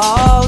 all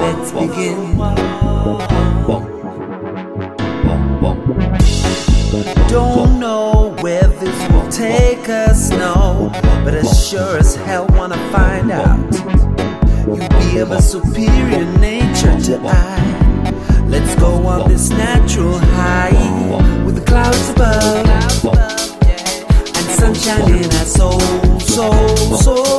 Let's begin. us know, but as sure as hell wanna find out. You be of a superior nature to I. Let's go on this natural high with the clouds above and sunshine in our soul, soul, soul.